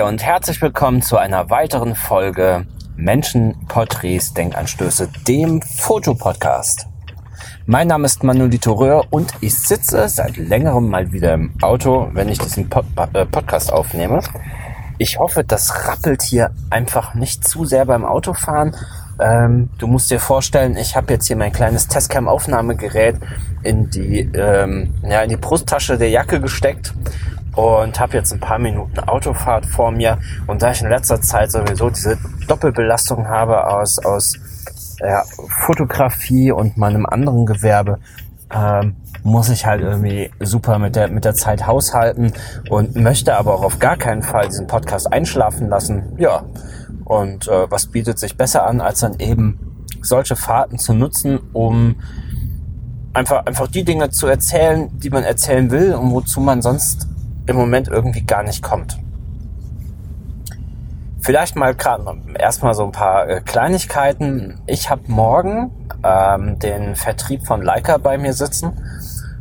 Und herzlich willkommen zu einer weiteren Folge Menschen, Porträts, Denkanstöße, dem Fotopodcast. Mein Name ist Manolito Röhr und ich sitze seit längerem mal wieder im Auto, wenn ich diesen Pod äh, Podcast aufnehme. Ich hoffe, das rappelt hier einfach nicht zu sehr beim Autofahren. Ähm, du musst dir vorstellen, ich habe jetzt hier mein kleines Testcam-Aufnahmegerät in ähm, ja, in die Brusttasche der Jacke gesteckt und habe jetzt ein paar Minuten Autofahrt vor mir. Und da ich in letzter Zeit sowieso diese Doppelbelastung habe aus, aus ja, Fotografie und meinem anderen Gewerbe, ähm, muss ich halt irgendwie super mit der, mit der Zeit haushalten und möchte aber auch auf gar keinen Fall diesen Podcast einschlafen lassen. Ja, und äh, was bietet sich besser an, als dann eben solche Fahrten zu nutzen, um einfach, einfach die Dinge zu erzählen, die man erzählen will und wozu man sonst im Moment irgendwie gar nicht kommt. Vielleicht mal gerade erstmal so ein paar äh, Kleinigkeiten. Ich habe morgen ähm, den Vertrieb von Leica bei mir sitzen.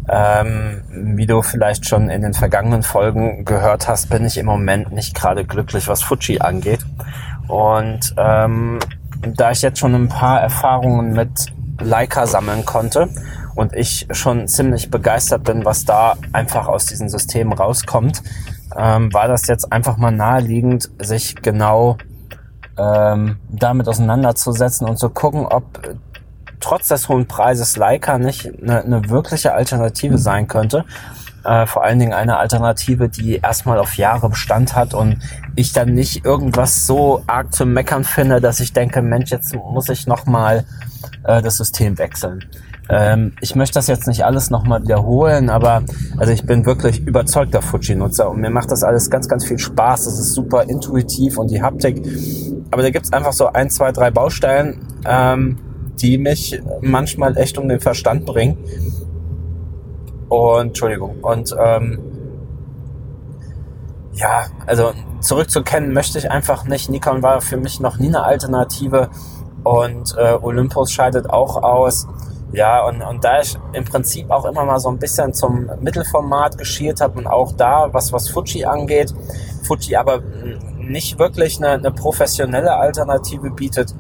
Ähm, wie du vielleicht schon in den vergangenen Folgen gehört hast, bin ich im Moment nicht gerade glücklich, was Fuji angeht. Und ähm, da ich jetzt schon ein paar Erfahrungen mit Leica sammeln konnte und ich schon ziemlich begeistert bin, was da einfach aus diesen Systemen rauskommt, ähm, war das jetzt einfach mal naheliegend, sich genau ähm, damit auseinanderzusetzen und zu gucken, ob trotz des hohen Preises Leica nicht eine, eine wirkliche Alternative sein könnte. Äh, vor allen Dingen eine Alternative, die erstmal auf Jahre Bestand hat und ich dann nicht irgendwas so arg zu meckern finde, dass ich denke, Mensch, jetzt muss ich nochmal äh, das System wechseln. Ähm, ich möchte das jetzt nicht alles nochmal wiederholen, aber also ich bin wirklich überzeugter Fuji-Nutzer und mir macht das alles ganz, ganz viel Spaß. Das ist super intuitiv und die Haptik. Aber da gibt's einfach so ein, zwei, drei Baustellen, ähm, die mich manchmal echt um den Verstand bringen. Und Entschuldigung. Und ähm, ja, also zurückzukennen möchte ich einfach nicht. Nikon war für mich noch nie eine Alternative und äh, Olympus scheidet auch aus. Ja, und, und da ich im Prinzip auch immer mal so ein bisschen zum Mittelformat geschielt habe und auch da, was, was Fuji angeht, Fuji aber nicht wirklich eine, eine professionelle Alternative bietet,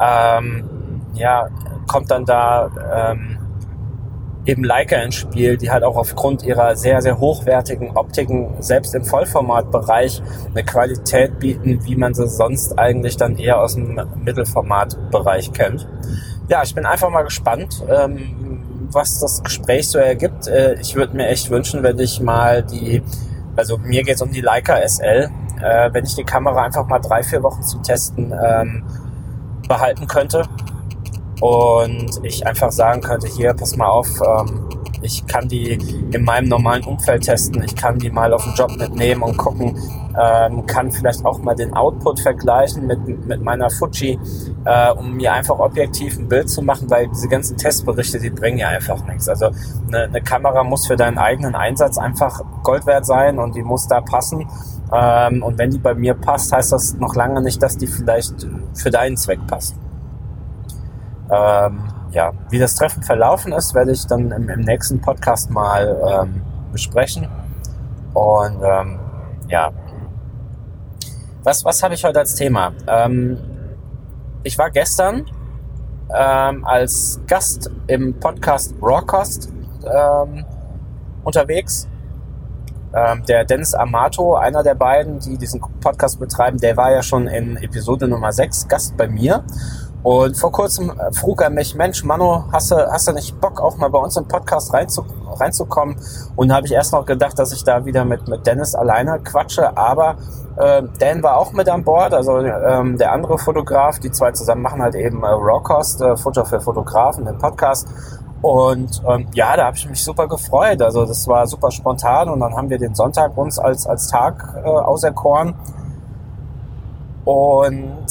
ähm, ja, kommt dann da ähm, eben Leica ins Spiel, die halt auch aufgrund ihrer sehr, sehr hochwertigen Optiken selbst im Vollformatbereich eine Qualität bieten, wie man sie sonst eigentlich dann eher aus dem Mittelformatbereich kennt ja, ich bin einfach mal gespannt, ähm, was das Gespräch so ergibt. Äh, ich würde mir echt wünschen, wenn ich mal die, also mir geht's um die Leica SL, äh, wenn ich die Kamera einfach mal drei, vier Wochen zum Testen ähm, behalten könnte und ich einfach sagen könnte, hier, pass mal auf, ähm, ich kann die in meinem normalen Umfeld testen, ich kann die mal auf den Job mitnehmen und gucken, ähm, kann vielleicht auch mal den Output vergleichen mit, mit meiner Fuji, äh, um mir einfach objektiv ein Bild zu machen, weil diese ganzen Testberichte, die bringen ja einfach nichts. Also eine, eine Kamera muss für deinen eigenen Einsatz einfach Gold wert sein und die muss da passen. Ähm, und wenn die bei mir passt, heißt das noch lange nicht, dass die vielleicht für deinen Zweck passt. Ähm, ja, wie das Treffen verlaufen ist, werde ich dann im, im nächsten Podcast mal ähm, besprechen. Und ähm, ja, was, was habe ich heute als Thema? Ähm, ich war gestern ähm, als Gast im Podcast Rawcost ähm, unterwegs. Ähm, der Dennis Amato, einer der beiden, die diesen Podcast betreiben, der war ja schon in Episode Nummer 6 Gast bei mir. Und vor kurzem äh, frug er mich, Mensch, Mano, hast du, hast du nicht Bock, auch mal bei uns im Podcast reinzu, reinzukommen? Und da habe ich erst noch gedacht, dass ich da wieder mit, mit Dennis alleine quatsche, aber äh, Dan war auch mit an Bord, also ähm, der andere Fotograf, die zwei zusammen machen halt eben äh, Rawcost, äh, Futter für Fotografen, den Podcast. Und ähm, ja, da habe ich mich super gefreut. Also das war super spontan und dann haben wir den Sonntag uns als, als Tag äh, auserkoren. Und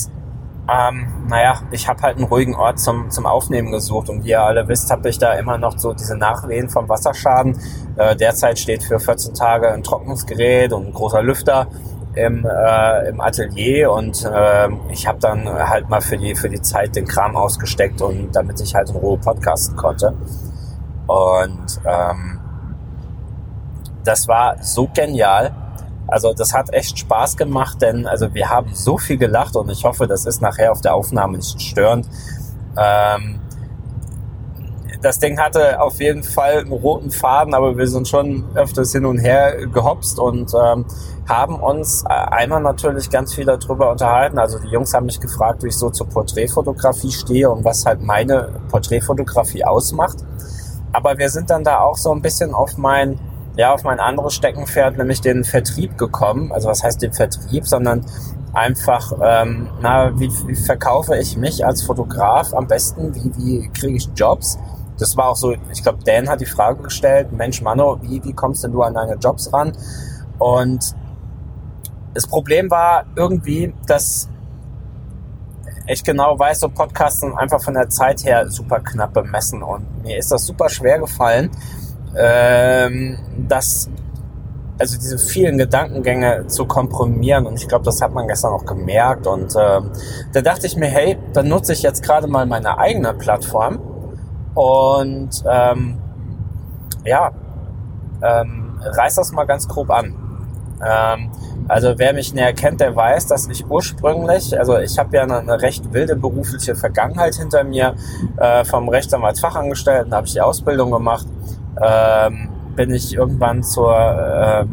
ähm, naja, ich habe halt einen ruhigen Ort zum, zum Aufnehmen gesucht und wie ihr alle wisst, habe ich da immer noch so diese Nachwehen vom Wasserschaden. Äh, derzeit steht für 14 Tage ein Trocknungsgerät und ein großer Lüfter im, äh, im Atelier und äh, ich habe dann halt mal für die, für die Zeit den Kram ausgesteckt und damit ich halt in Ruhe podcasten konnte. Und ähm, das war so genial, Also das hat echt Spaß gemacht, denn also wir haben so viel gelacht und ich hoffe, das ist nachher auf der Aufnahme nicht störend. Ähm, das Ding hatte auf jeden Fall einen roten Faden, aber wir sind schon öfters hin und her gehopst und ähm, haben uns äh, einmal natürlich ganz viel darüber unterhalten. Also die Jungs haben mich gefragt, wie ich so zur Porträtfotografie stehe und was halt meine Porträtfotografie ausmacht. Aber wir sind dann da auch so ein bisschen auf mein, ja, auf mein anderes Steckenpferd, nämlich den Vertrieb gekommen. Also was heißt den Vertrieb, sondern einfach, ähm, na, wie, wie verkaufe ich mich als Fotograf am besten? Wie, wie kriege ich Jobs? Das war auch so, ich glaube, Dan hat die Frage gestellt, Mensch, Mano, wie, wie kommst denn du an deine Jobs ran? Und das Problem war irgendwie, dass ich genau weiß, so Podcasts sind einfach von der Zeit her super knapp bemessen und mir ist das super schwer gefallen, ähm, dass also diese vielen Gedankengänge zu komprimieren. Und ich glaube, das hat man gestern auch gemerkt. Und ähm, da dachte ich mir, hey, dann nutze ich jetzt gerade mal meine eigene Plattform. Und ähm, ja, ähm, reiß das mal ganz grob an. Ähm, also wer mich näher kennt, der weiß, dass ich ursprünglich, also ich habe ja eine, eine, recht wilde berufliche Vergangenheit hinter mir, äh, vom Rechtsanwalt Fachangestellten habe ich die Ausbildung gemacht, ähm, bin ich irgendwann zur äh,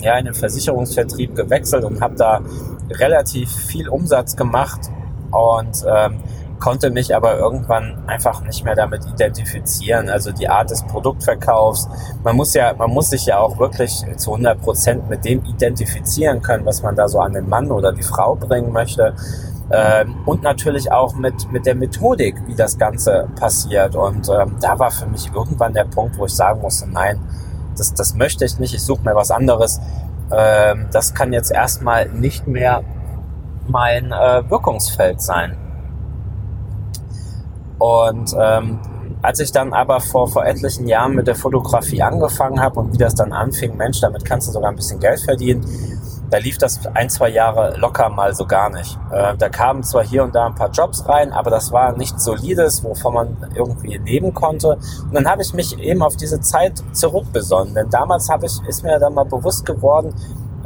ja, in den Versicherungsvertrieb gewechselt und habe da relativ viel Umsatz gemacht und ähm, konnte mich aber irgendwann einfach nicht mehr damit identifizieren. Also die Art des Produktverkaufs. Man muss ja, man muss sich ja auch wirklich zu 100 Prozent mit dem identifizieren können, was man da so an den Mann oder die Frau bringen möchte. Ähm, und natürlich auch mit, mit der Methodik, wie das Ganze passiert. Und ähm, da war für mich irgendwann der Punkt, wo ich sagen musste, nein, das, das möchte ich nicht, ich suche mir was anderes. Ähm, das kann jetzt erstmal nicht mehr mein äh, Wirkungsfeld sein. Und ähm, als ich dann aber vor, vor etlichen Jahren mit der Fotografie angefangen habe und wie das dann anfing, Mensch, damit kannst du sogar ein bisschen Geld verdienen, da lief das ein, zwei Jahre locker mal so gar nicht. Äh, da kamen zwar hier und da ein paar Jobs rein, aber das war nichts Solides, wovon man irgendwie leben konnte. Und dann habe ich mich eben auf diese Zeit zurückbesonnen. Denn damals habe ich, ist mir dann mal bewusst geworden,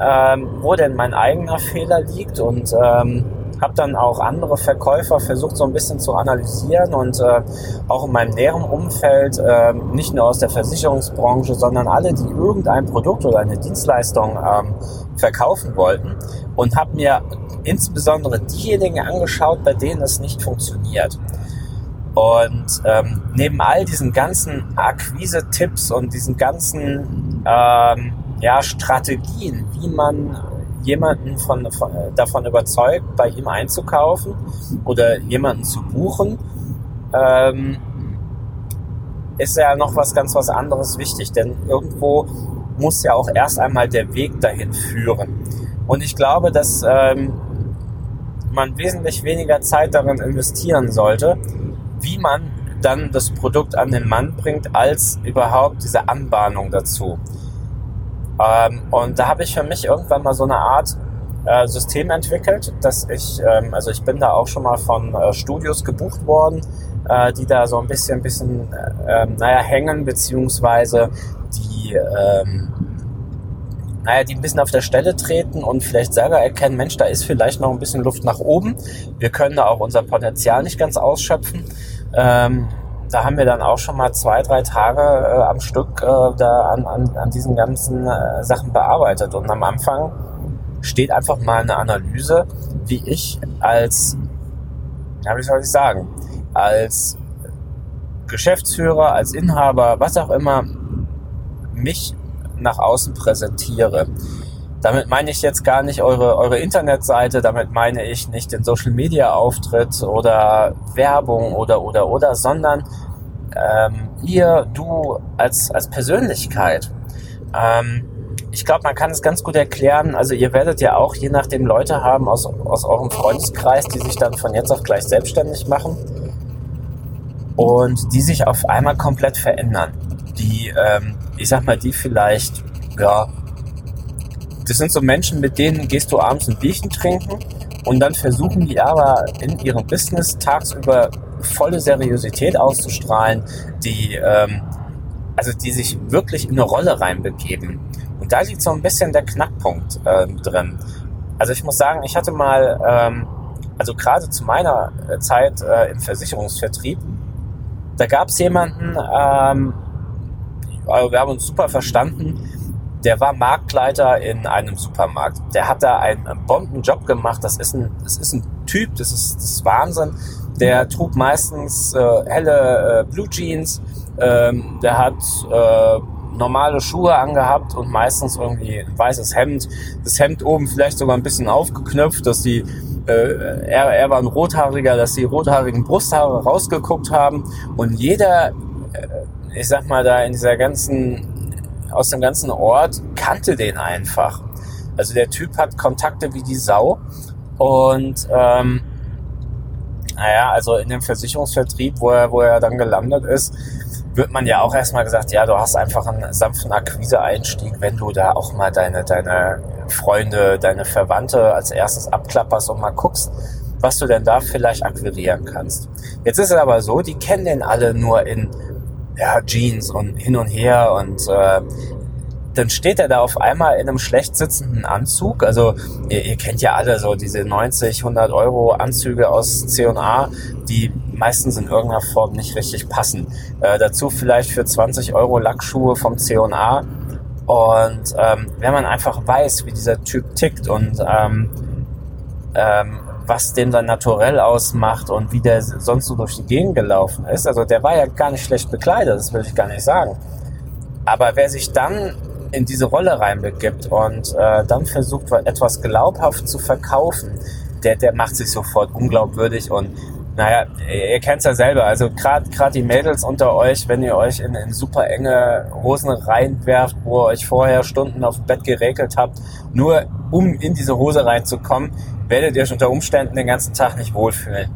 ähm, wo denn mein eigener Fehler liegt und ähm, habe dann auch andere Verkäufer versucht so ein bisschen zu analysieren und äh, auch in meinem näheren Umfeld, äh, nicht nur aus der Versicherungsbranche, sondern alle, die irgendein Produkt oder eine Dienstleistung ähm, verkaufen wollten und habe mir insbesondere diejenigen angeschaut, bei denen es nicht funktioniert. Und ähm, neben all diesen ganzen Akquise-Tipps und diesen ganzen ähm, ja, Strategien, wie man jemanden von, von, davon überzeugt, bei ihm einzukaufen oder jemanden zu buchen, ähm, ist ja noch was ganz was anderes wichtig. Denn irgendwo muss ja auch erst einmal der Weg dahin führen. Und ich glaube, dass ähm, man wesentlich weniger Zeit darin investieren sollte, wie man dann das Produkt an den Mann bringt, als überhaupt diese Anbahnung dazu. Ähm, und da habe ich für mich irgendwann mal so eine Art äh, System entwickelt, dass ich, ähm, also ich bin da auch schon mal von äh, Studios gebucht worden, äh, die da so ein bisschen, bisschen, äh, ähm, naja, hängen, beziehungsweise die, ähm, naja, die ein bisschen auf der Stelle treten und vielleicht selber erkennen, Mensch, da ist vielleicht noch ein bisschen Luft nach oben. Wir können da auch unser Potenzial nicht ganz ausschöpfen. Ähm, da haben wir dann auch schon mal zwei, drei Tage äh, am Stück äh, da an, an, an diesen ganzen äh, Sachen bearbeitet. Und am Anfang steht einfach mal eine Analyse, wie ich als, ja, wie soll ich sagen, als Geschäftsführer, als Inhaber, was auch immer, mich nach außen präsentiere. Damit meine ich jetzt gar nicht eure, eure Internetseite, damit meine ich nicht den Social Media Auftritt oder Werbung oder oder oder, sondern ähm, ihr, du als, als Persönlichkeit. Ähm, ich glaube, man kann es ganz gut erklären. Also ihr werdet ja auch je nachdem Leute haben aus, aus eurem Freundeskreis, die sich dann von jetzt auf gleich selbstständig machen und die sich auf einmal komplett verändern. Die, ähm, ich sag mal, die vielleicht, ja, das sind so Menschen, mit denen gehst du abends ein Bierchen trinken und dann versuchen die aber in ihrem Business tagsüber volle Seriosität auszustrahlen, die, ähm, also die sich wirklich in eine Rolle reinbegeben und da liegt so ein bisschen der Knackpunkt äh, drin. Also ich muss sagen, ich hatte mal, ähm, also gerade zu meiner äh, Zeit äh, im Versicherungsvertrieb, da gab es jemanden, ähm, wir haben uns super verstanden, der war Marktleiter in einem Supermarkt. Der hat da einen Bombenjob gemacht. Das ist ein, das ist ein Typ, das ist, das ist Wahnsinn. Der trug meistens äh, helle äh, Blue Jeans. Ähm, der hat äh, normale Schuhe angehabt und meistens irgendwie ein weißes Hemd. Das Hemd oben vielleicht sogar ein bisschen aufgeknöpft, dass die äh, er, er war ein Rothaariger, dass die rothaarigen Brusthaare rausgeguckt haben und jeder, äh, ich sag mal da in dieser ganzen, aus dem ganzen Ort kannte den einfach. Also der Typ hat Kontakte wie die Sau und ähm, naja, also in dem Versicherungsvertrieb, wo er, wo er dann gelandet ist, wird man ja auch erstmal gesagt, ja, du hast einfach einen sanften Akquise-Einstieg, wenn du da auch mal deine, deine Freunde, deine Verwandte als erstes abklapperst und mal guckst, was du denn da vielleicht akquirieren kannst. Jetzt ist es aber so, die kennen den alle nur in ja, Jeans und hin und her und äh, dann steht er da auf einmal in einem schlecht sitzenden Anzug. Also ihr, ihr kennt ja alle so diese 90, 100 Euro Anzüge aus C&A, die meistens in irgendeiner Form nicht richtig passen. Äh, dazu vielleicht für 20 Euro Lackschuhe vom C&A. Und ähm, wenn man einfach weiß, wie dieser Typ tickt und ähm, ähm, was den dann naturell ausmacht und wie der sonst so durch die Gegend gelaufen ist. Also der war ja gar nicht schlecht bekleidet, das will ich gar nicht sagen. Aber wer sich dann in diese Rolle reinbegibt und äh, dann versucht, etwas glaubhaft zu verkaufen, der, der macht sich sofort unglaubwürdig und naja, ihr kennt's ja selber, also gerade gerade die Mädels unter euch, wenn ihr euch in, in super enge Hosen reinwerft, wo ihr euch vorher Stunden auf dem Bett geregelt habt, nur um in diese Hose reinzukommen, werdet ihr euch unter Umständen den ganzen Tag nicht wohlfühlen.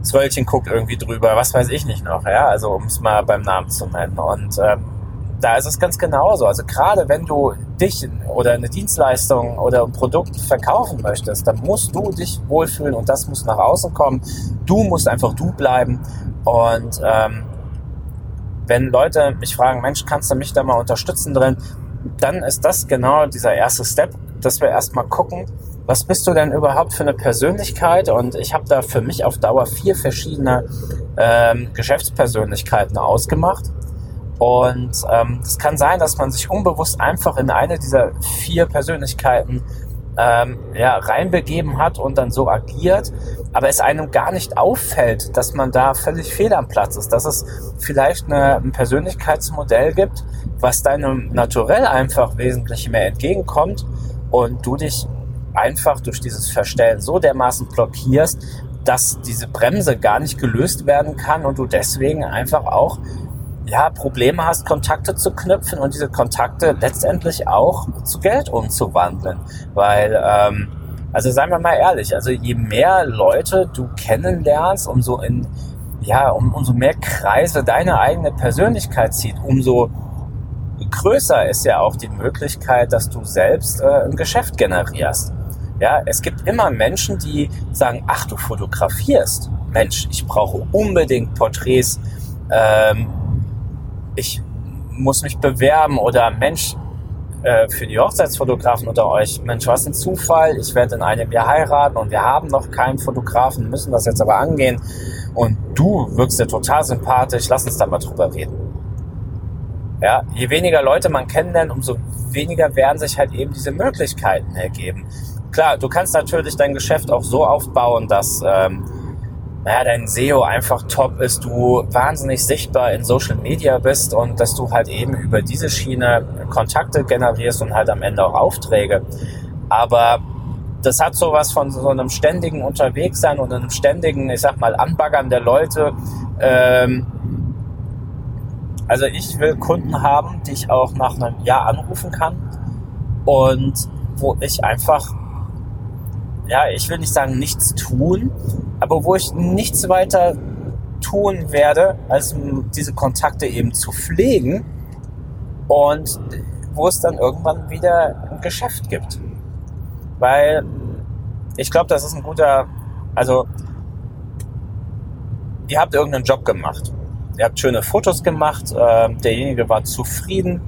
Das Röllchen guckt irgendwie drüber, was weiß ich nicht noch, ja, also um es mal beim Namen zu nennen. Und ähm, da ist es ganz genauso. Also gerade wenn du dich oder eine Dienstleistung oder ein Produkt verkaufen möchtest, dann musst du dich wohlfühlen und das muss nach außen kommen. Du musst einfach du bleiben. Und ähm, wenn Leute mich fragen, Mensch, kannst du mich da mal unterstützen drin, dann ist das genau dieser erste Step, dass wir erstmal gucken, was bist du denn überhaupt für eine Persönlichkeit? Und ich habe da für mich auf Dauer vier verschiedene ähm, Geschäftspersönlichkeiten ausgemacht und ähm, es kann sein, dass man sich unbewusst einfach in eine dieser vier Persönlichkeiten ähm, ja, reinbegeben hat und dann so agiert, aber es einem gar nicht auffällt, dass man da völlig fehl am Platz ist, dass es vielleicht eine, ein Persönlichkeitsmodell gibt, was deinem Naturell einfach wesentlich mehr entgegenkommt und du dich einfach durch dieses Verstellen so dermaßen blockierst, dass diese Bremse gar nicht gelöst werden kann und du deswegen einfach auch ja, Probleme hast, Kontakte zu knüpfen und diese Kontakte letztendlich auch zu Geld umzuwandeln. Weil, ähm, also seien wir mal ehrlich, also je mehr Leute du kennenlernst, umso in, ja, um, umso mehr Kreise deine eigene Persönlichkeit zieht, umso größer ist ja auch die Möglichkeit, dass du selbst äh, ein Geschäft generierst. Ja, es gibt immer Menschen, die sagen, ach, du fotografierst. Mensch, ich brauche unbedingt Porträts ähm, ich muss mich bewerben oder Mensch, äh, für die Hochzeitsfotografen unter euch, Mensch, was ein Zufall, ich werde in einem Jahr heiraten und wir haben noch keinen Fotografen, müssen das jetzt aber angehen und du wirkst dir total sympathisch, lass uns da mal drüber reden. Ja, je weniger Leute man kennenlernt, umso weniger werden sich halt eben diese Möglichkeiten ergeben. Klar, du kannst natürlich dein Geschäft auch so aufbauen, dass ähm, naja, dein SEO einfach top ist, du wahnsinnig sichtbar in Social Media bist und dass du halt eben über diese Schiene Kontakte generierst und halt am Ende auch Aufträge. Aber das hat sowas von so einem ständigen Unterwegssein und einem ständigen, ich sag mal, Anbaggern der Leute. Ähm, also ich will Kunden haben, die ich auch nach einem Jahr anrufen kann und wo ich einfach ja, ich will nicht sagen nichts tun, aber wo ich nichts weiter tun werde, als diese Kontakte eben zu pflegen und wo es dann irgendwann wieder ein Geschäft gibt. Weil ich glaube, das ist ein guter, also ihr habt irgendeinen Job gemacht. Ihr habt schöne Fotos gemacht, äh, derjenige war zufrieden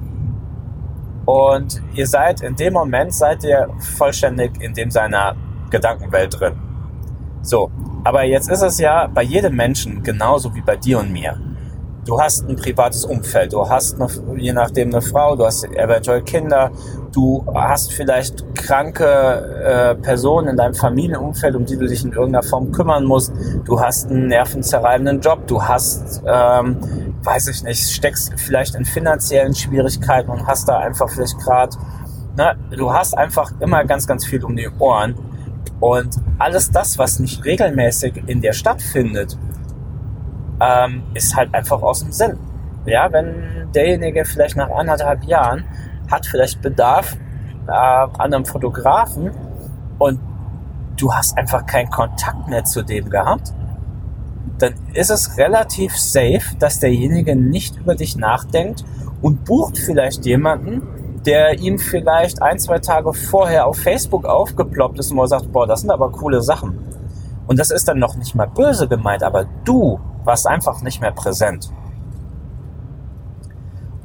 und ihr seid in dem Moment, seid ihr vollständig in dem seiner Gedankenwelt drin. So, aber jetzt ist es ja bei jedem Menschen genauso wie bei dir und mir. Du hast ein privates Umfeld, du hast eine, je nachdem eine Frau, du hast eventuell Kinder, du hast vielleicht kranke äh, Personen in deinem Familienumfeld, um die du dich in irgendeiner Form kümmern musst. Du hast einen nervenzerreibenden Job, du hast, ähm, weiß ich nicht, steckst vielleicht in finanziellen Schwierigkeiten und hast da einfach vielleicht gerade, ne, du hast einfach immer ganz, ganz viel um die Ohren. Und alles das, was nicht regelmäßig in dir stattfindet, ähm, ist halt einfach aus dem Sinn. Ja, wenn derjenige vielleicht nach anderthalb Jahren hat vielleicht Bedarf äh, an einem Fotografen und du hast einfach keinen Kontakt mehr zu dem gehabt, dann ist es relativ safe, dass derjenige nicht über dich nachdenkt und bucht vielleicht jemanden, der ihm vielleicht ein, zwei Tage vorher auf Facebook aufgeploppt ist und er sagt, boah, das sind aber coole Sachen. Und das ist dann noch nicht mal böse gemeint, aber du warst einfach nicht mehr präsent.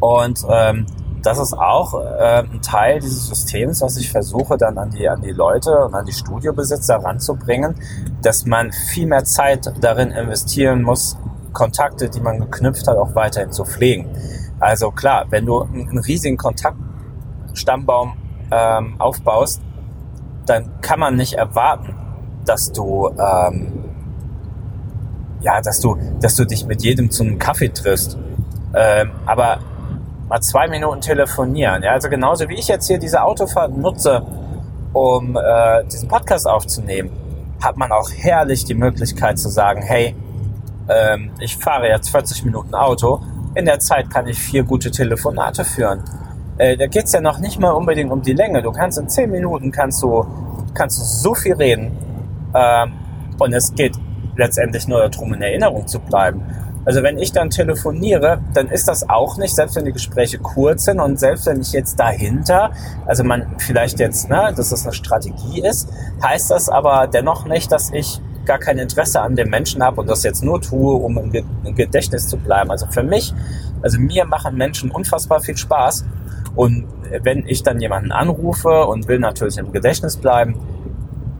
Und ähm, das ist auch äh, ein Teil dieses Systems, was ich versuche dann an die, an die Leute und an die Studiobesitzer ranzubringen, dass man viel mehr Zeit darin investieren muss, Kontakte, die man geknüpft hat, auch weiterhin zu pflegen. Also klar, wenn du einen riesigen Kontaktstammbaum ähm, aufbaust, dann kann man nicht erwarten, dass du ähm, ja, dass du, dass du dich mit jedem zu einem Kaffee triffst. Ähm, aber mal zwei Minuten telefonieren. Ja, also genauso wie ich jetzt hier diese Autofahrt nutze, um äh, diesen Podcast aufzunehmen, hat man auch herrlich die Möglichkeit zu sagen, hey, ähm, ich fahre jetzt 40 Minuten Auto. In der Zeit kann ich vier gute Telefonate führen. Äh, da geht's ja noch nicht mal unbedingt um die Länge. Du kannst in zehn Minuten kannst du, kannst du so viel reden. Ähm, und es geht letztendlich nur darum, in Erinnerung zu bleiben. Also wenn ich dann telefoniere, dann ist das auch nicht, selbst wenn die Gespräche kurz sind und selbst wenn ich jetzt dahinter, also man vielleicht jetzt, ne, dass das eine Strategie ist, heißt das aber dennoch nicht, dass ich gar kein Interesse an dem Menschen habe und das jetzt nur tue, um im Gedächtnis zu bleiben. Also für mich, also mir machen Menschen unfassbar viel Spaß und wenn ich dann jemanden anrufe und will natürlich im Gedächtnis bleiben,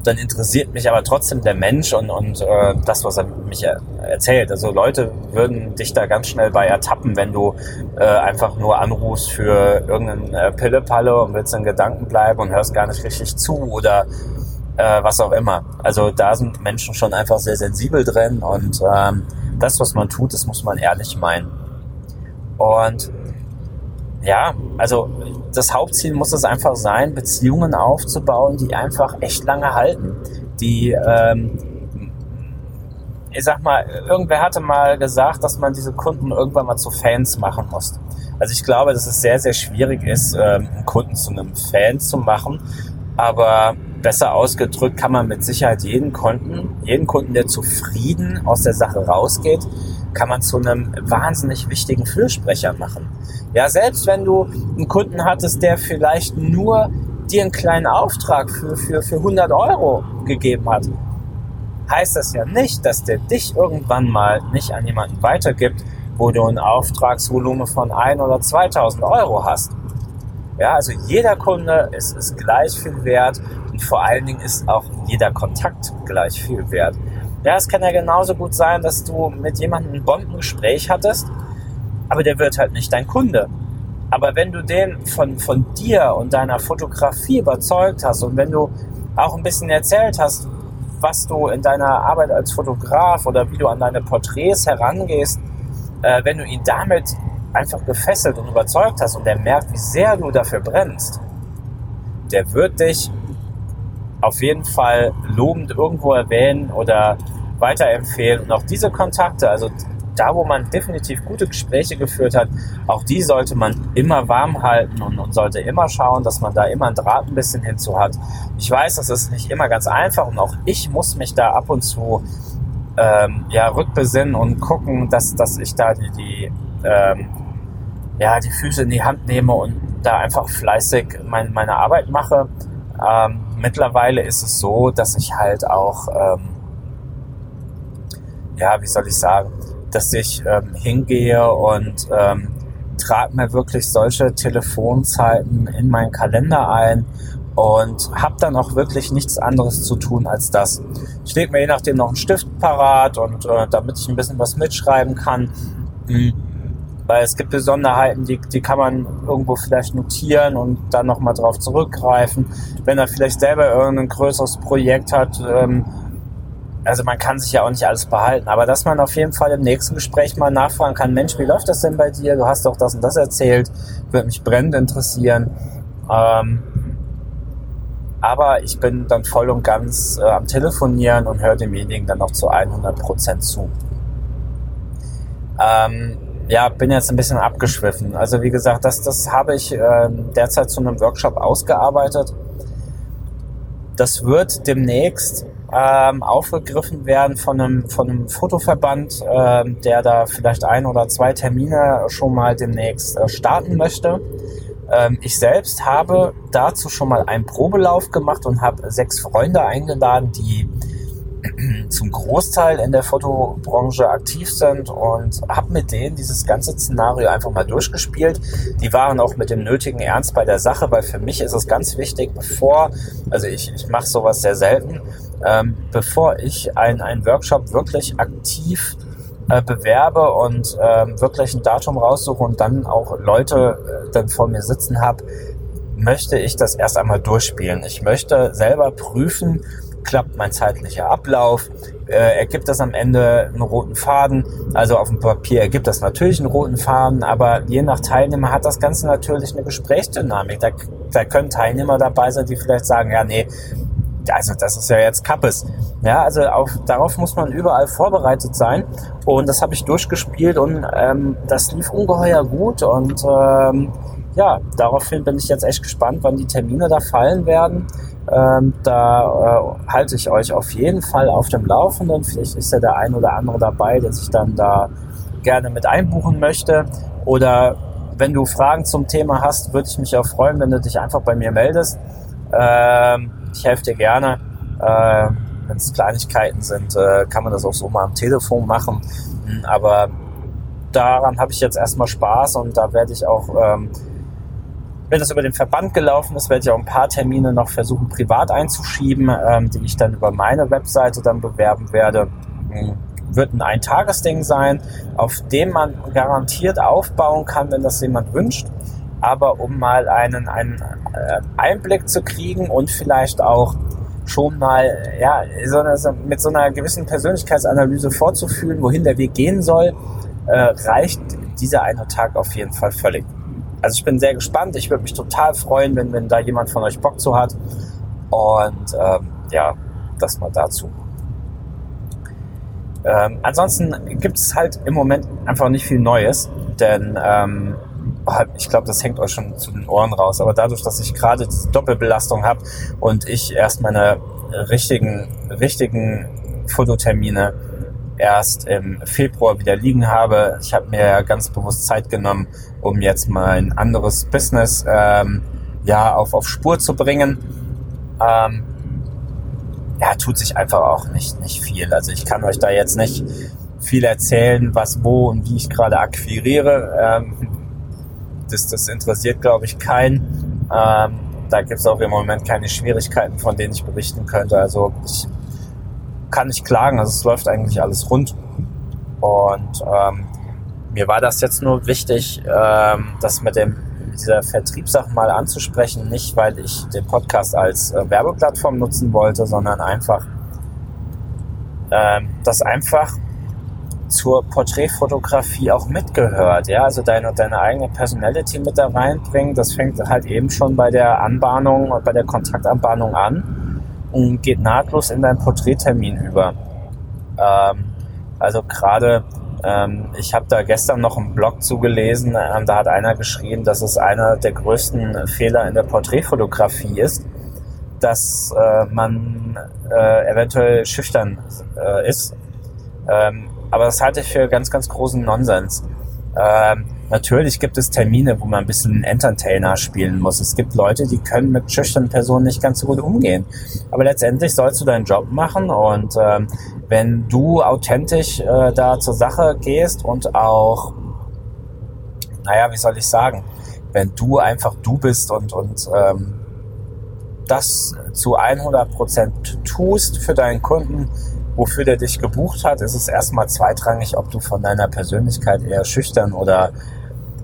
dann interessiert mich aber trotzdem der Mensch und, und äh, das, was er mich erzählt. Also Leute würden dich da ganz schnell bei ertappen, wenn du äh, einfach nur anrufst für irgendeinen äh, Pillepalle und willst in Gedanken bleiben und hörst gar nicht richtig zu oder äh, was auch immer. Also da sind Menschen schon einfach sehr sensibel drin und ähm, das, was man tut, das muss man ehrlich meinen. Und ja, also das Hauptziel muss es einfach sein, Beziehungen aufzubauen, die einfach echt lange halten. Die, ähm, ich sag mal, irgendwer hatte mal gesagt, dass man diese Kunden irgendwann mal zu Fans machen muss. Also ich glaube, dass es sehr, sehr schwierig ist, ähm, einen Kunden zu einem Fan zu machen. Aber besser ausgedrückt kann man mit Sicherheit jeden Kunden, jeden Kunden, der zufrieden aus der Sache rausgeht, kann man zu einem wahnsinnig wichtigen Fürsprecher machen. Ja, selbst wenn du einen Kunden hattest, der vielleicht nur dir einen kleinen Auftrag für, für, für 100 Euro gegeben hat, heißt das ja nicht, dass der dich irgendwann mal nicht an jemanden weitergibt, wo du ein Auftragsvolumen von 1 oder 2000 Euro hast. Ja, also jeder Kunde ist, ist gleich viel wert und vor allen Dingen ist auch jeder Kontakt gleich viel wert. Ja, es kann ja genauso gut sein, dass du mit jemandem ein Bombengespräch hattest, aber der wird halt nicht dein Kunde. Aber wenn du den von, von dir und deiner Fotografie überzeugt hast und wenn du auch ein bisschen erzählt hast, was du in deiner Arbeit als Fotograf oder wie du an deine Porträts herangehst, äh, wenn du ihn damit einfach gefesselt und überzeugt hast und der merkt, wie sehr du dafür brennst, der wird dich auf jeden Fall lobend irgendwo erwähnen oder weiterempfehlen. Und auch diese Kontakte, also da, wo man definitiv gute Gespräche geführt hat, auch die sollte man immer warm halten und, und, sollte immer schauen, dass man da immer ein Draht ein bisschen hinzu hat. Ich weiß, das ist nicht immer ganz einfach und auch ich muss mich da ab und zu ähm, ja, rückbesinnen und gucken, dass, dass ich da die, die, ähm, ja, die Füße in die Hand nehme und da einfach fleißig mein, meine Arbeit mache. Ähm, mittlerweile ist es so, dass ich halt auch, ähm, ja, wie soll ich sagen, dass ich ähm, hingehe und ähm, trage mir wirklich solche Telefonzeiten in meinen Kalender ein und habe dann auch wirklich nichts anderes zu tun als das. Ich lege mir je nachdem noch einen Stift parat und äh, damit ich ein bisschen was mitschreiben kann. Mhm. Weil es gibt Besonderheiten, die, die kann man irgendwo vielleicht notieren und dann nochmal drauf zurückgreifen. Wenn er vielleicht selber irgendein größeres Projekt hat, ähm, also man kann sich ja auch nicht alles behalten, aber dass man auf jeden Fall im nächsten Gespräch mal nachfragen kann, Mensch, wie läuft das denn bei dir? Du hast doch das und das erzählt, würde mich brennend interessieren. Ähm, aber ich bin dann voll und ganz äh, am Telefonieren und höre demjenigen dann noch zu 100 Prozent zu. Ähm, ja, bin jetzt ein bisschen abgeschwiffen. Also wie gesagt, das, das habe ich äh, derzeit zu einem Workshop ausgearbeitet. Das wird demnächst ähm, aufgegriffen werden von einem, von einem Fotoverband, äh, der da vielleicht ein oder zwei Termine schon mal demnächst äh, starten möchte. Ähm, ich selbst habe dazu schon mal einen Probelauf gemacht und habe sechs Freunde eingeladen, die zum Großteil in der Fotobranche aktiv sind und habe mit denen dieses ganze Szenario einfach mal durchgespielt. Die waren auch mit dem nötigen Ernst bei der Sache, weil für mich ist es ganz wichtig, bevor, also ich, ich mache sowas sehr selten, ähm, bevor ich einen Workshop wirklich aktiv äh, bewerbe und äh, wirklich ein Datum raussuche und dann auch Leute äh, dann vor mir sitzen habe, möchte ich das erst einmal durchspielen. Ich möchte selber prüfen, klappt mein zeitlicher Ablauf, äh, ergibt das am Ende einen roten Faden. Also auf dem Papier ergibt das natürlich einen roten Faden, aber je nach Teilnehmer hat das Ganze natürlich eine Gesprächsdynamik. Da, da können Teilnehmer dabei sein, die vielleicht sagen, ja, nee, also das ist ja jetzt Kappes. Ja, also auf, darauf muss man überall vorbereitet sein. Und das habe ich durchgespielt und ähm, das lief ungeheuer gut. Und ähm, ja, daraufhin bin ich jetzt echt gespannt, wann die Termine da fallen werden. Ähm, da äh, halte ich euch auf jeden Fall auf dem Laufenden. Vielleicht ist ja der ein oder andere dabei, der sich dann da gerne mit einbuchen möchte. Oder wenn du Fragen zum Thema hast, würde ich mich auch freuen, wenn du dich einfach bei mir meldest. Ähm, ich helfe dir gerne. Äh, Wenn es Kleinigkeiten sind, äh, kann man das auch so mal am Telefon machen. Aber daran habe ich jetzt erstmal Spaß und da werde ich auch, ähm, wenn das über den Verband gelaufen ist, werde ich auch ein paar Termine noch versuchen, privat einzuschieben, ähm, die ich dann über meine Webseite dann bewerben werde. Hm, wird ein Eintagesding sein, auf dem man garantiert aufbauen kann, wenn das jemand wünscht aber um mal einen, einen äh, Einblick zu kriegen und vielleicht auch schon mal ja, so eine, mit so einer gewissen Persönlichkeitsanalyse vorzufühlen, wohin der Weg gehen soll, äh, reicht dieser eine Tag auf jeden Fall völlig. Also ich bin sehr gespannt. Ich würde mich total freuen, wenn, wenn da jemand von euch Bock zu hat. Und ähm, ja, das mal dazu. Ähm, ansonsten gibt es halt im Moment einfach nicht viel Neues, denn ähm, ich glaube, das hängt euch schon zu den Ohren raus. Aber dadurch, dass ich gerade diese Doppelbelastung habe und ich erst meine richtigen, richtigen Fototermine erst im Februar wieder liegen habe. Ich habe mir ganz bewusst Zeit genommen, um jetzt mein anderes Business ähm, ja auf, auf Spur zu bringen. Ähm, ja, tut sich einfach auch nicht, nicht viel. Also ich kann euch da jetzt nicht viel erzählen, was, wo und wie ich gerade akquiriere. Ähm, das, das interessiert, glaube ich, keinen. Ähm, da gibt es auch im Moment keine Schwierigkeiten, von denen ich berichten könnte. Also ich kann nicht klagen, also es läuft eigentlich alles rund. Und ähm, mir war das jetzt nur wichtig, ähm, das mit dem mit dieser Vertriebssache mal anzusprechen, nicht weil ich den Podcast als äh, Werbeplattform nutzen wollte, sondern einfach, ähm, das einfach zur Porträtfotografie auch mitgehört. Ja, also deine, deine eigene Personality mit da reinbringen. Das fängt halt eben schon bei der Anbahnung, bei der Kontaktanbahnung an und geht nahtlos in deinen Porträttermin über. Ähm, also gerade, ähm, ich habe da gestern noch einen Blog zugelesen, ähm, da hat einer geschrieben, dass es einer der größten Fehler in der Porträtfotografie ist, dass äh, man äh, eventuell schüchtern äh, ist. Ähm, aber das halte ich für ganz, ganz großen Nonsens. Natürlich gibt es Termine, wo man ein bisschen Entertainer spielen muss. Es gibt Leute, die können mit schüchternen Personen nicht ganz so gut umgehen. Aber letztendlich sollst du deinen Job machen und ähm, wenn du authentisch äh, da zur Sache gehst und auch naja, wie soll ich sagen, wenn du einfach du bist und, und ähm, das zu 100 Prozent tust für deinen Kunden, wofür der dich gebucht hat, ist es erstmal zweitrangig, ob du von deiner Persönlichkeit eher schüchtern oder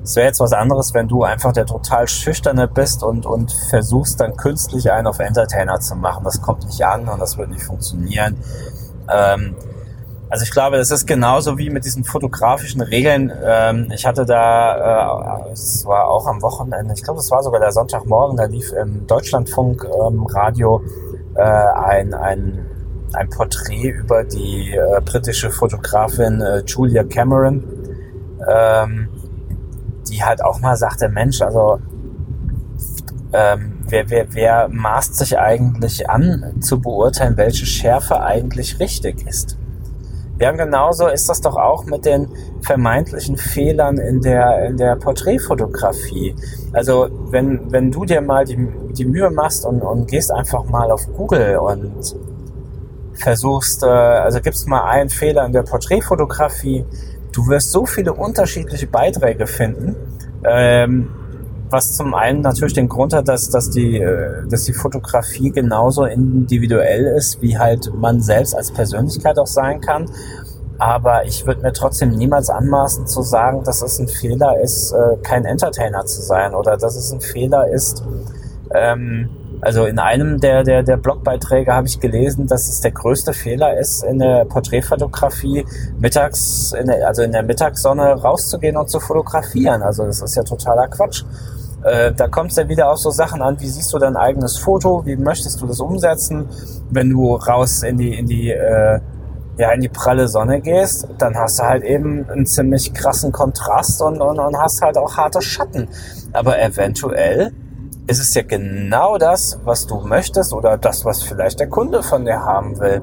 es wäre jetzt was anderes, wenn du einfach der total Schüchterne bist und, und versuchst dann künstlich einen auf Entertainer zu machen. Das kommt nicht an und das wird nicht funktionieren. Ähm, also ich glaube, das ist genauso wie mit diesen fotografischen Regeln. Ähm, ich hatte da, äh, es war auch am Wochenende, ich glaube, es war sogar der Sonntagmorgen, da lief im Deutschlandfunk ähm, Radio äh, ein, ein, ein Porträt über die äh, britische Fotografin äh, Julia Cameron. Ähm, die halt auch mal sagte, Mensch, also ähm, wer, wer, wer maßt sich eigentlich an zu beurteilen, welche Schärfe eigentlich richtig ist? Ja, genauso ist das doch auch mit den vermeintlichen Fehlern in der, in der Porträtfotografie. Also wenn, wenn du dir mal die, die Mühe machst und, und gehst einfach mal auf Google und versuchst, äh, also gibst mal einen Fehler in der Porträtfotografie, du wirst so viele unterschiedliche Beiträge finden, ähm, was zum einen natürlich den Grund hat, dass, dass, die, äh, dass die Fotografie genauso individuell ist, wie halt man selbst als Persönlichkeit auch sein kann. Aber ich würde mir trotzdem niemals anmaßen zu sagen, dass es ein Fehler ist, äh, kein Entertainer zu sein oder dass es ein Fehler ist, ähm, also in einem der, der, der Blogbeiträge habe ich gelesen, dass es der größte Fehler ist, in der Porträtfotografie mittags, in der, also in der Mittagssonne rauszugehen und zu fotografieren. Also das ist ja totaler Quatsch. Äh, da kommt es ja wieder auf so Sachen an, wie siehst du dein eigenes Foto, wie möchtest du das umsetzen, wenn du raus in die, in die, äh, ja, in die pralle Sonne gehst, dann hast du halt eben einen ziemlich krassen Kontrast und, und, und hast halt auch harte Schatten. Aber eventuell ist es ja genau das, was du möchtest oder das, was vielleicht der Kunde von dir haben will.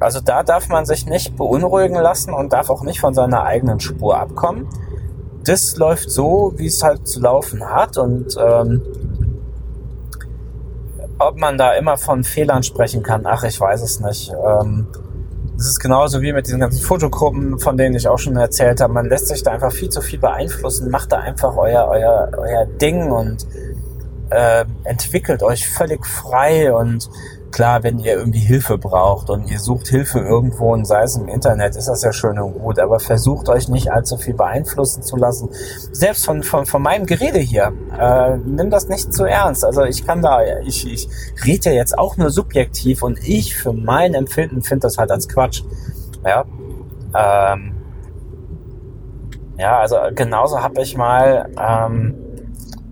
Also da darf man sich nicht beunruhigen lassen und darf auch nicht von seiner eigenen Spur abkommen. Das läuft so, wie es halt zu laufen hat und ähm, ob man da immer von Fehlern sprechen kann, ach, ich weiß es nicht. Ähm, es ist genauso wie mit diesen ganzen Fotogruppen, von denen ich auch schon erzählt habe. Man lässt sich da einfach viel zu viel beeinflussen. Macht da einfach euer, euer, euer Ding und äh, entwickelt euch völlig frei und klar, wenn ihr irgendwie Hilfe braucht und ihr sucht Hilfe irgendwo und sei es im Internet, ist das ja schön und gut, aber versucht euch nicht allzu viel beeinflussen zu lassen. Selbst von, von, von meinem Gerede hier, äh, nimm das nicht zu ernst. Also ich kann da, ich, ich rede ja jetzt auch nur subjektiv und ich für mein Empfinden finde das halt als Quatsch. Ja, ähm, ja also genauso habe ich mal ähm,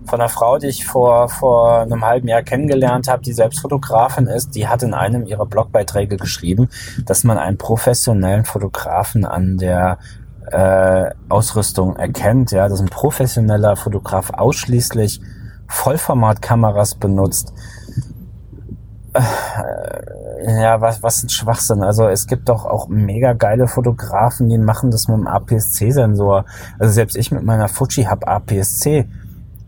von einer Frau, die ich vor, vor einem halben Jahr kennengelernt habe, die selbst Fotografin ist, die hat in einem ihrer Blogbeiträge geschrieben, dass man einen professionellen Fotografen an der äh, Ausrüstung erkennt, ja, dass ein professioneller Fotograf ausschließlich Vollformatkameras benutzt. Äh, ja, was, was ein Schwachsinn. Also es gibt doch auch mega geile Fotografen, die machen das mit dem APS-C-Sensor. Also selbst ich mit meiner Fuji hab APS-C.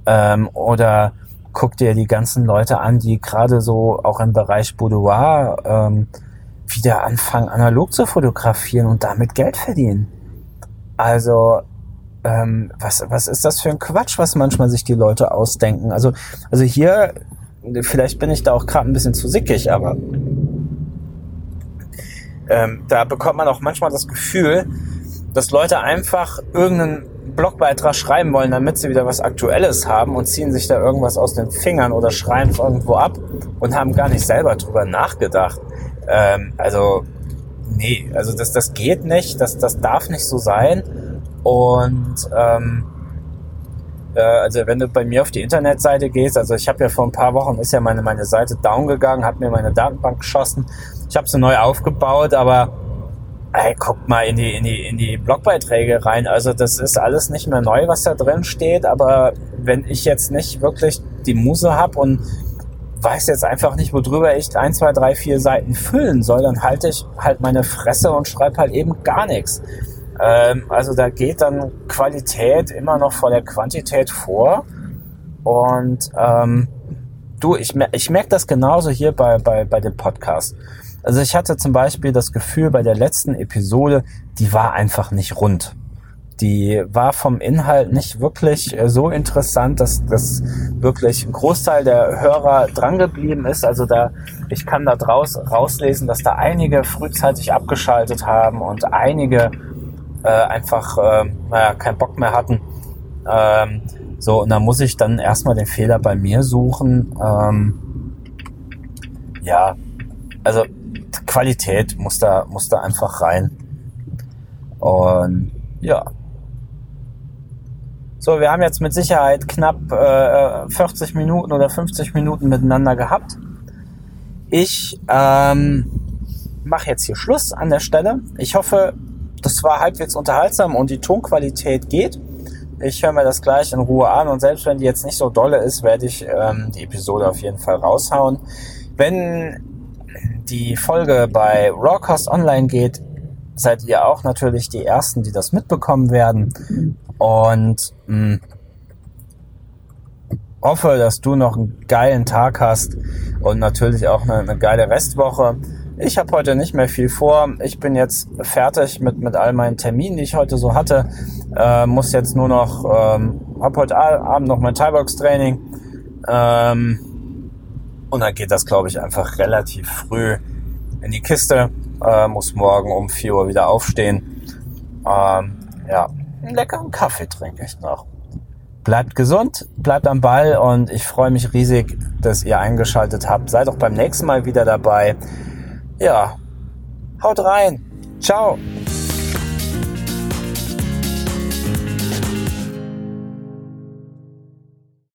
Ähm, oder guck dir die ganzen Leute an, die gerade so auch im Bereich Boudoir ähm, wieder anfangen, analog zu fotografieren und damit Geld verdienen. Also, ähm, was, was ist das für ein Quatsch, was manchmal sich die Leute ausdenken? Also, also hier, vielleicht bin ich da auch gerade ein bisschen zu sickig, aber ähm, da bekommt man auch manchmal das Gefühl, dass Leute einfach irgendeinen Blogbeitrag schreiben wollen, damit sie wieder was Aktuelles haben und ziehen sich da irgendwas aus den Fingern oder schreiben es irgendwo ab und haben gar nicht selber drüber nachgedacht. Ähm, also, nee, also das, das geht nicht, das, das darf nicht so sein. Und ähm, äh, also wenn du bei mir auf die Internetseite gehst, also ich habe ja vor ein paar Wochen ist ja meine, meine Seite down gegangen, habe mir meine Datenbank geschossen. Ich habe sie neu aufgebaut, aber Ey, guckt mal in die, in die, in die Blogbeiträge rein. Also das ist alles nicht mehr neu, was da drin steht. Aber wenn ich jetzt nicht wirklich die Muse habe und weiß jetzt einfach nicht, worüber ich ein, zwei, drei, vier Seiten füllen soll, dann halte ich halt meine Fresse und schreibe halt eben gar nichts. Ähm, also da geht dann Qualität immer noch vor der Quantität vor. Und ähm, du, ich, ich merke das genauso hier bei, bei, bei dem Podcast. Also ich hatte zum Beispiel das Gefühl bei der letzten Episode, die war einfach nicht rund. die war vom Inhalt nicht wirklich äh, so interessant, dass das wirklich ein Großteil der Hörer drangeblieben ist. Also da, ich kann da draus rauslesen, dass da einige frühzeitig abgeschaltet haben und einige äh, einfach, äh, naja, keinen Bock mehr hatten. Ähm, so, und da muss ich dann erstmal den Fehler bei mir suchen. Ähm, ja, also Qualität muss da, muss da einfach rein. Und ja. So, wir haben jetzt mit Sicherheit knapp äh, 40 Minuten oder 50 Minuten miteinander gehabt. Ich ähm, mache jetzt hier Schluss an der Stelle. Ich hoffe, das war halbwegs unterhaltsam und die Tonqualität geht. Ich höre mir das gleich in Ruhe an und selbst wenn die jetzt nicht so dolle ist, werde ich ähm, die Episode auf jeden Fall raushauen. Wenn die Folge bei Rawcast online geht, seid ihr auch natürlich die Ersten, die das mitbekommen werden. Und mh, hm, hoffe, dass du noch einen geilen Tag hast und natürlich auch eine, eine geile Restwoche. Ich habe heute nicht mehr viel vor. Ich bin jetzt fertig mit, mit all meinen Terminen, die ich heute so hatte. Äh, muss jetzt nur noch, ähm, habe heute Abend noch mein Thai-Box-Training. Ähm, und dann geht das, glaube ich, einfach relativ früh in die Kiste. Äh, muss morgen um 4 Uhr wieder aufstehen. Ähm, ja, einen leckeren Kaffee trinke ich noch. Bleibt gesund, bleibt am Ball und ich freue mich riesig, dass ihr eingeschaltet habt. Seid auch beim nächsten Mal wieder dabei. Ja, haut rein. Ciao.